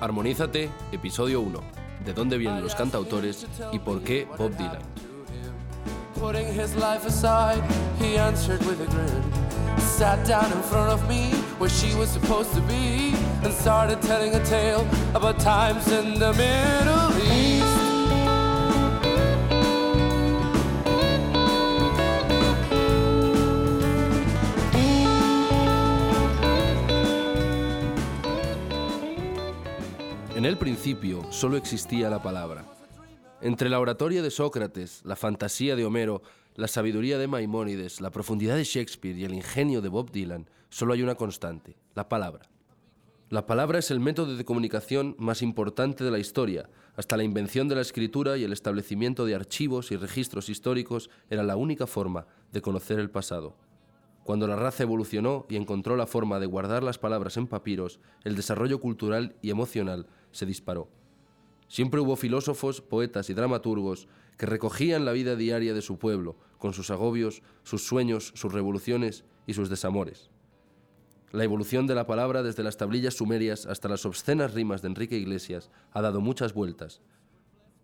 Armonízate, episodio 1. ¿De dónde vienen los cantautores y por qué Bob Dylan? Putting his life aside, he answered with a grin. Sat down in front of me where she was supposed to be and started telling a tale about times in the Middle East. El principio solo existía la palabra. Entre la oratoria de Sócrates, la fantasía de Homero, la sabiduría de Maimónides, la profundidad de Shakespeare y el ingenio de Bob Dylan, solo hay una constante, la palabra. La palabra es el método de comunicación más importante de la historia. Hasta la invención de la escritura y el establecimiento de archivos y registros históricos era la única forma de conocer el pasado. Cuando la raza evolucionó y encontró la forma de guardar las palabras en papiros, el desarrollo cultural y emocional se disparó. Siempre hubo filósofos, poetas y dramaturgos que recogían la vida diaria de su pueblo, con sus agobios, sus sueños, sus revoluciones y sus desamores. La evolución de la palabra desde las tablillas sumerias hasta las obscenas rimas de Enrique Iglesias ha dado muchas vueltas.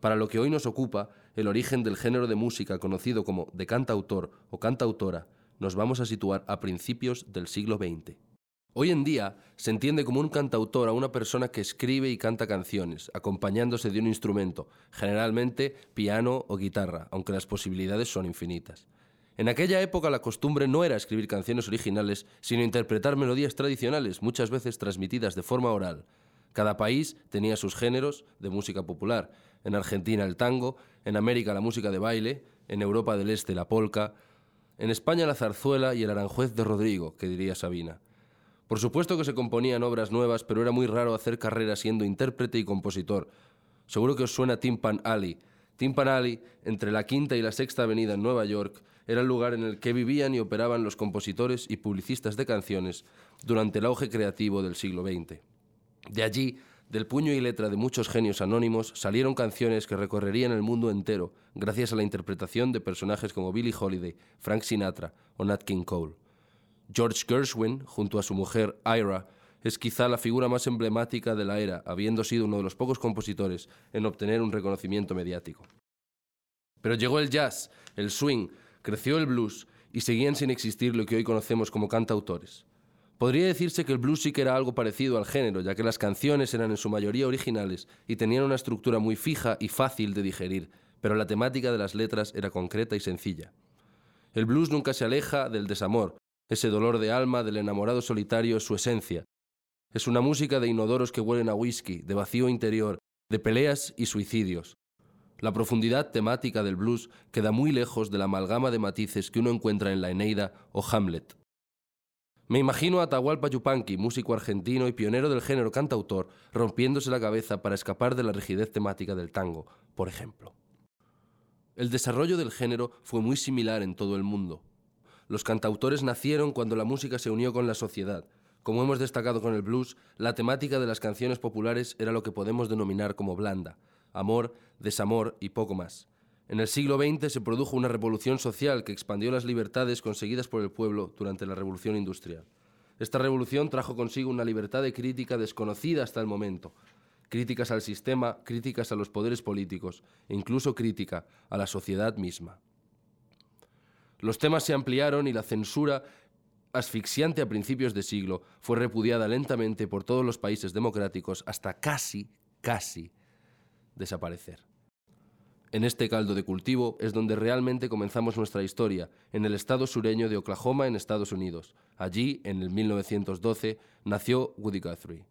Para lo que hoy nos ocupa, el origen del género de música conocido como de cantautor o cantautora, nos vamos a situar a principios del siglo XX. Hoy en día se entiende como un cantautor a una persona que escribe y canta canciones, acompañándose de un instrumento, generalmente piano o guitarra, aunque las posibilidades son infinitas. En aquella época la costumbre no era escribir canciones originales, sino interpretar melodías tradicionales, muchas veces transmitidas de forma oral. Cada país tenía sus géneros de música popular. En Argentina el tango, en América la música de baile, en Europa del Este la polka, en España la zarzuela y el aranjuez de Rodrigo, que diría Sabina. Por supuesto que se componían obras nuevas, pero era muy raro hacer carrera siendo intérprete y compositor. Seguro que os suena Timpan Alley. Timpan Alley, entre la Quinta y la Sexta Avenida en Nueva York, era el lugar en el que vivían y operaban los compositores y publicistas de canciones durante el auge creativo del siglo XX. De allí del puño y letra de muchos genios anónimos salieron canciones que recorrerían el mundo entero gracias a la interpretación de personajes como Billie Holiday, Frank Sinatra o Nat King Cole. George Gershwin, junto a su mujer Ira, es quizá la figura más emblemática de la era, habiendo sido uno de los pocos compositores en obtener un reconocimiento mediático. Pero llegó el jazz, el swing, creció el blues y seguían sin existir lo que hoy conocemos como cantautores. Podría decirse que el blues sí que era algo parecido al género, ya que las canciones eran en su mayoría originales y tenían una estructura muy fija y fácil de digerir, pero la temática de las letras era concreta y sencilla. El blues nunca se aleja del desamor, ese dolor de alma del enamorado solitario es su esencia. Es una música de inodoros que huelen a whisky, de vacío interior, de peleas y suicidios. La profundidad temática del blues queda muy lejos de la amalgama de matices que uno encuentra en la Eneida o Hamlet. Me imagino a Atahualpa Yupanqui, músico argentino y pionero del género cantautor, rompiéndose la cabeza para escapar de la rigidez temática del tango, por ejemplo. El desarrollo del género fue muy similar en todo el mundo. Los cantautores nacieron cuando la música se unió con la sociedad. Como hemos destacado con el blues, la temática de las canciones populares era lo que podemos denominar como blanda, amor, desamor y poco más. En el siglo XX se produjo una revolución social que expandió las libertades conseguidas por el pueblo durante la revolución industrial. Esta revolución trajo consigo una libertad de crítica desconocida hasta el momento, críticas al sistema, críticas a los poderes políticos e incluso crítica a la sociedad misma. Los temas se ampliaron y la censura, asfixiante a principios de siglo, fue repudiada lentamente por todos los países democráticos hasta casi, casi desaparecer. En este caldo de cultivo es donde realmente comenzamos nuestra historia, en el estado sureño de Oklahoma, en Estados Unidos. Allí, en el 1912, nació Woody Guthrie.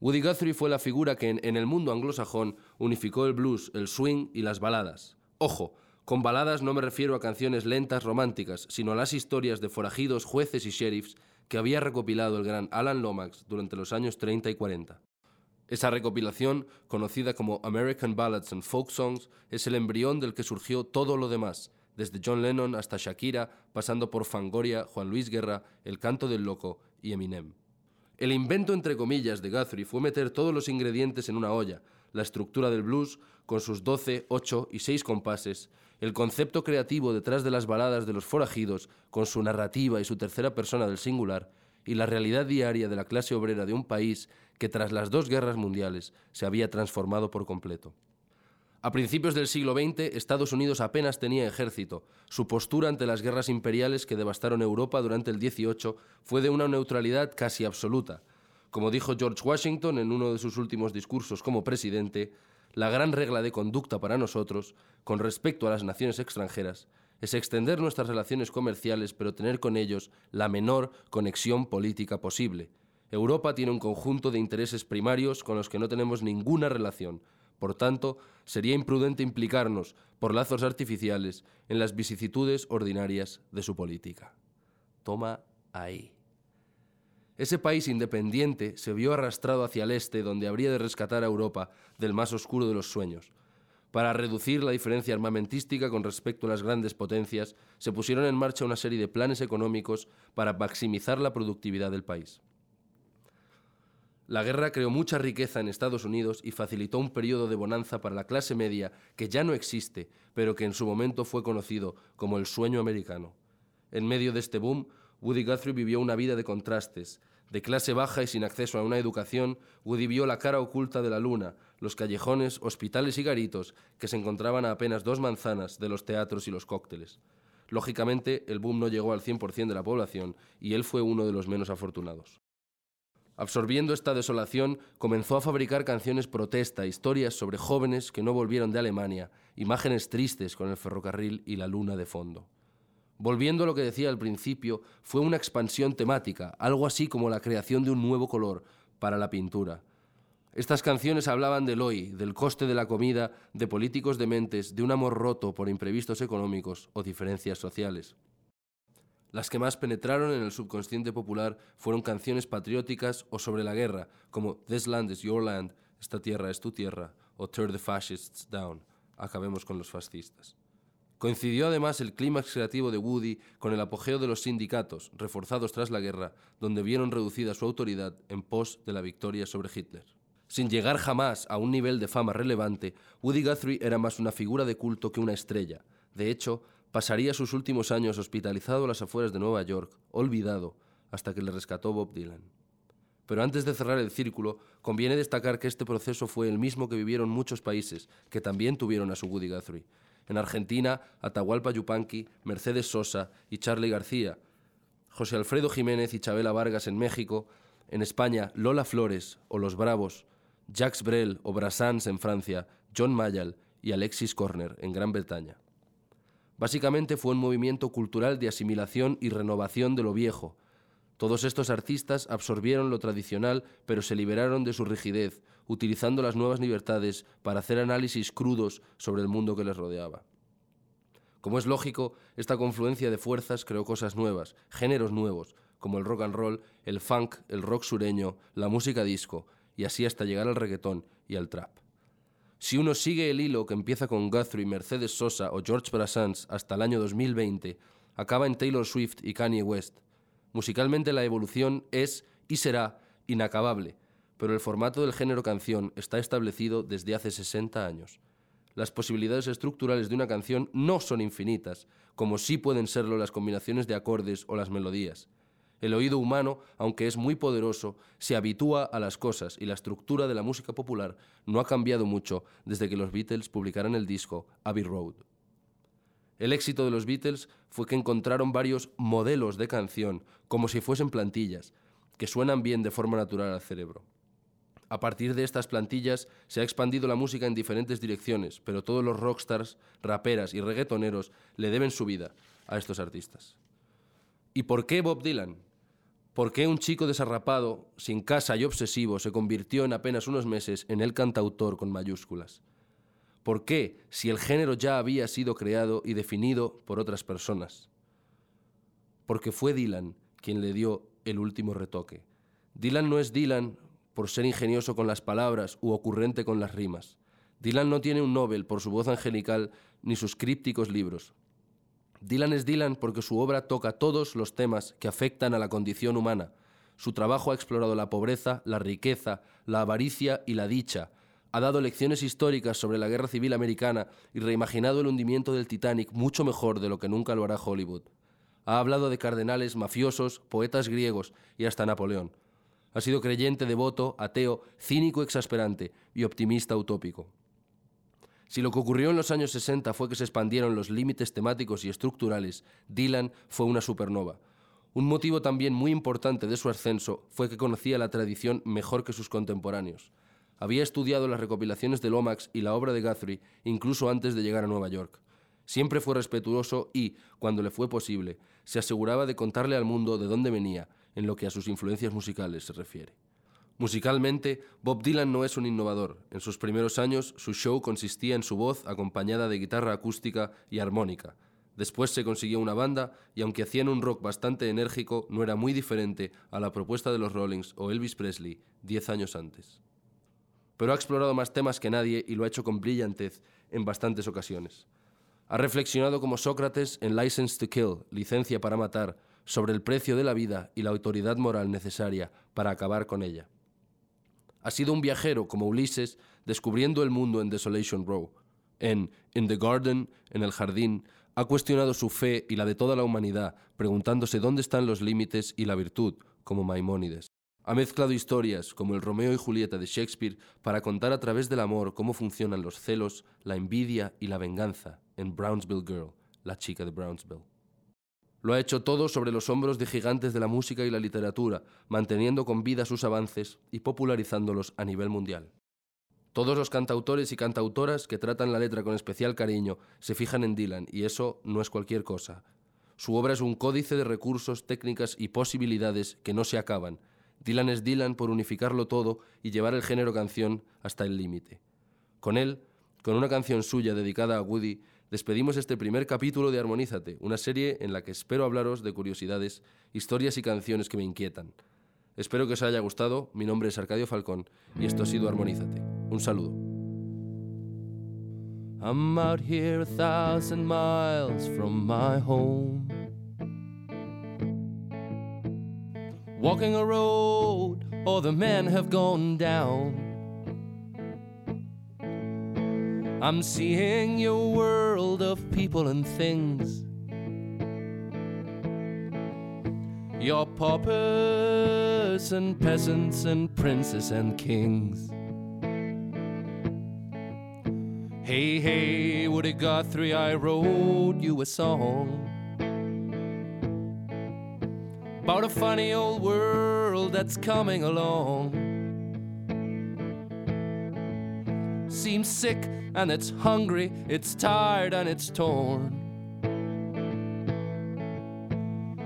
Woody Guthrie fue la figura que en, el mundo anglosajón unificó el blues, el swing y las baladas. Ojo, con baladas no me refiero a canciones lentas románticas, sino a las historias de forajidos, jueces y sheriffs que había recopilado el gran Alan Lomax durante los años 30 y 40. Esa recopilación, conocida como American Ballads and Folk Songs, es el embrión del que surgió todo lo demás, desde John Lennon hasta Shakira, pasando por Fangoria, Juan Luis Guerra, El Canto del Loco y Eminem. El invento entre comillas de Guthrie fue meter todos los ingredientes en una olla, la estructura del blues con sus 12, 8 y 6 compases, el concepto creativo detrás de las baladas de los forajidos con su narrativa y su tercera persona del singular, y la realidad diaria de la clase obrera de un país que tras las dos guerras mundiales se había transformado por completo. A principios del siglo XX, Estados Unidos apenas tenía ejército. Su postura ante las guerras imperiales que devastaron Europa durante el XVIII fue de una neutralidad casi absoluta. Como dijo George Washington en uno de sus últimos discursos como presidente, la gran regla de conducta para nosotros, con respecto a las naciones extranjeras, es extender nuestras relaciones comerciales pero tener con ellos la menor conexión política posible. Europa tiene un conjunto de intereses primarios con los que no tenemos ninguna relación, por tanto, sería imprudente implicarnos, por lazos artificiales, en las vicisitudes ordinarias de su política. Toma ahí. Ese país independiente se vio arrastrado hacia el este, donde habría de rescatar a Europa del más oscuro de los sueños. Para reducir la diferencia armamentística con respecto a las grandes potencias, se pusieron en marcha una serie de planes económicos para maximizar la productividad del país. La guerra creó mucha riqueza en Estados Unidos y facilitó un periodo de bonanza para la clase media que ya no existe, pero que en su momento fue conocido como el sueño americano. En medio de este boom, Woody Guthrie vivió una vida de contrastes. De clase baja y sin acceso a una educación, Woody vio la cara oculta de la luna, los callejones, hospitales y garitos que se encontraban a apenas dos manzanas de los teatros y los cócteles. Lógicamente, el boom no llegó al 100% de la población y él fue uno de los menos afortunados. Absorbiendo esta desolación, comenzó a fabricar canciones protesta, historias sobre jóvenes que no volvieron de Alemania, imágenes tristes con el ferrocarril y la luna de fondo. Volviendo a lo que decía al principio, fue una expansión temática, algo así como la creación de un nuevo color para la pintura. Estas canciones hablaban del hoy, del coste de la comida, de políticos dementes, de un amor roto por imprevistos económicos o diferencias sociales. Las que más penetraron en el subconsciente popular fueron canciones patrióticas o sobre la guerra, como This Land is Your Land, Esta tierra es tu tierra, o Tear the Fascists Down, Acabemos con los fascistas. Coincidió además el clímax creativo de Woody con el apogeo de los sindicatos, reforzados tras la guerra, donde vieron reducida su autoridad en pos de la victoria sobre Hitler. Sin llegar jamás a un nivel de fama relevante, Woody Guthrie era más una figura de culto que una estrella. De hecho, Pasaría sus últimos años hospitalizado a las afueras de Nueva York, olvidado, hasta que le rescató Bob Dylan. Pero antes de cerrar el círculo, conviene destacar que este proceso fue el mismo que vivieron muchos países que también tuvieron a su Woody Guthrie. En Argentina, Atahualpa Yupanqui, Mercedes Sosa y Charlie García. José Alfredo Jiménez y Chabela Vargas en México. En España, Lola Flores o Los Bravos. Jacques Brel o Brassans en Francia. John Mayall y Alexis Corner en Gran Bretaña. Básicamente fue un movimiento cultural de asimilación y renovación de lo viejo. Todos estos artistas absorbieron lo tradicional, pero se liberaron de su rigidez, utilizando las nuevas libertades para hacer análisis crudos sobre el mundo que les rodeaba. Como es lógico, esta confluencia de fuerzas creó cosas nuevas, géneros nuevos, como el rock and roll, el funk, el rock sureño, la música disco, y así hasta llegar al reggaetón y al trap. Si uno sigue el hilo que empieza con Guthrie, Mercedes Sosa o George Brassens hasta el año 2020, acaba en Taylor Swift y Kanye West. Musicalmente la evolución es y será inacabable, pero el formato del género canción está establecido desde hace 60 años. Las posibilidades estructurales de una canción no son infinitas, como sí pueden serlo las combinaciones de acordes o las melodías. El oído humano, aunque es muy poderoso, se habitúa a las cosas y la estructura de la música popular no ha cambiado mucho desde que los Beatles publicaran el disco Abbey Road. El éxito de los Beatles fue que encontraron varios modelos de canción, como si fuesen plantillas, que suenan bien de forma natural al cerebro. A partir de estas plantillas se ha expandido la música en diferentes direcciones, pero todos los rockstars, raperas y reggaetoneros le deben su vida a estos artistas. ¿Y por qué Bob Dylan? ¿Por qué un chico desarrapado, sin casa y obsesivo, se convirtió en apenas unos meses en el cantautor con mayúsculas? ¿Por qué, si el género ya había sido creado y definido por otras personas? Porque fue Dylan quien le dio el último retoque. Dylan no es Dylan por ser ingenioso con las palabras u ocurrente con las rimas. Dylan no tiene un Nobel por su voz angelical ni sus crípticos libros. Dylan es Dylan porque su obra toca todos los temas que afectan a la condición humana. Su trabajo ha explorado la pobreza, la riqueza, la avaricia y la dicha. Ha dado lecciones históricas sobre la guerra civil americana y reimaginado el hundimiento del Titanic mucho mejor de lo que nunca lo hará Hollywood. Ha hablado de cardenales, mafiosos, poetas griegos y hasta Napoleón. Ha sido creyente, devoto, ateo, cínico, exasperante y optimista utópico. Si lo que ocurrió en los años 60 fue que se expandieron los límites temáticos y estructurales, Dylan fue una supernova. Un motivo también muy importante de su ascenso fue que conocía la tradición mejor que sus contemporáneos. Había estudiado las recopilaciones de Lomax y la obra de Guthrie incluso antes de llegar a Nueva York. Siempre fue respetuoso y, cuando le fue posible, se aseguraba de contarle al mundo de dónde venía en lo que a sus influencias musicales se refiere. Musicalmente, Bob Dylan no es un innovador. En sus primeros años, su show consistía en su voz acompañada de guitarra acústica y armónica. Después se consiguió una banda y aunque hacían un rock bastante enérgico, no era muy diferente a la propuesta de los Rollings o Elvis Presley diez años antes. Pero ha explorado más temas que nadie y lo ha hecho con brillantez en bastantes ocasiones. Ha reflexionado como Sócrates en License to Kill, licencia para matar, sobre el precio de la vida y la autoridad moral necesaria para acabar con ella. Ha sido un viajero como Ulises descubriendo el mundo en Desolation Row. En In the Garden, en el jardín, ha cuestionado su fe y la de toda la humanidad, preguntándose dónde están los límites y la virtud, como Maimónides. Ha mezclado historias, como el Romeo y Julieta de Shakespeare, para contar a través del amor cómo funcionan los celos, la envidia y la venganza en Brownsville Girl, la chica de Brownsville. Lo ha hecho todo sobre los hombros de gigantes de la música y la literatura, manteniendo con vida sus avances y popularizándolos a nivel mundial. Todos los cantautores y cantautoras que tratan la letra con especial cariño se fijan en Dylan, y eso no es cualquier cosa. Su obra es un códice de recursos, técnicas y posibilidades que no se acaban. Dylan es Dylan por unificarlo todo y llevar el género canción hasta el límite. Con él, con una canción suya dedicada a Woody, despedimos este primer capítulo de Armonízate, una serie en la que espero hablaros de curiosidades, historias y canciones que me inquietan. Espero que os haya gustado, mi nombre es Arcadio Falcón y esto ha sido Armonízate. Un saludo. I'm out here a thousand miles from my home. Walking a road, all the men have gone down. I'm seeing your world of people and things. Your paupers and peasants and princes and kings. Hey, hey, Woody Guthrie, I wrote you a song about a funny old world that's coming along. Seems sick and it's hungry, it's tired and it's torn.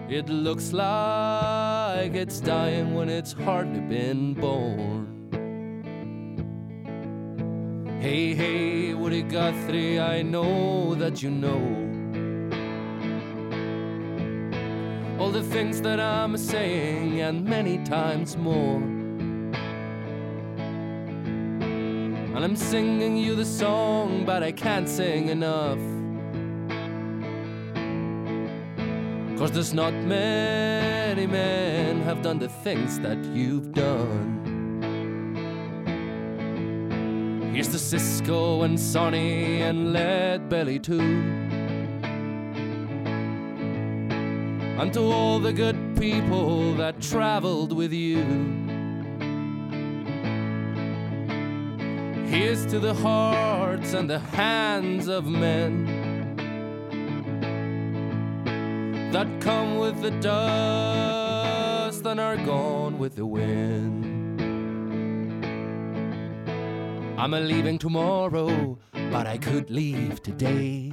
It looks like it's dying when it's hardly been born. Hey, hey, Woody Guthrie, I know that you know all the things that I'm saying and many times more. And I'm singing you the song, but I can't sing enough. Cause there's not many men have done the things that you've done. Here's the Cisco and Sonny and Lead Belly too. And to all the good people that traveled with you. Here's to the hearts and the hands of men that come with the dust and are gone with the wind. I'm a leaving tomorrow, but I could leave today.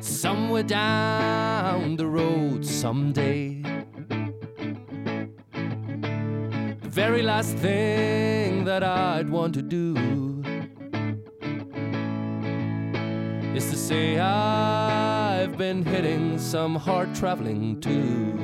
Somewhere down the road someday. Very last thing that I'd want to do is to say I've been hitting some hard traveling too.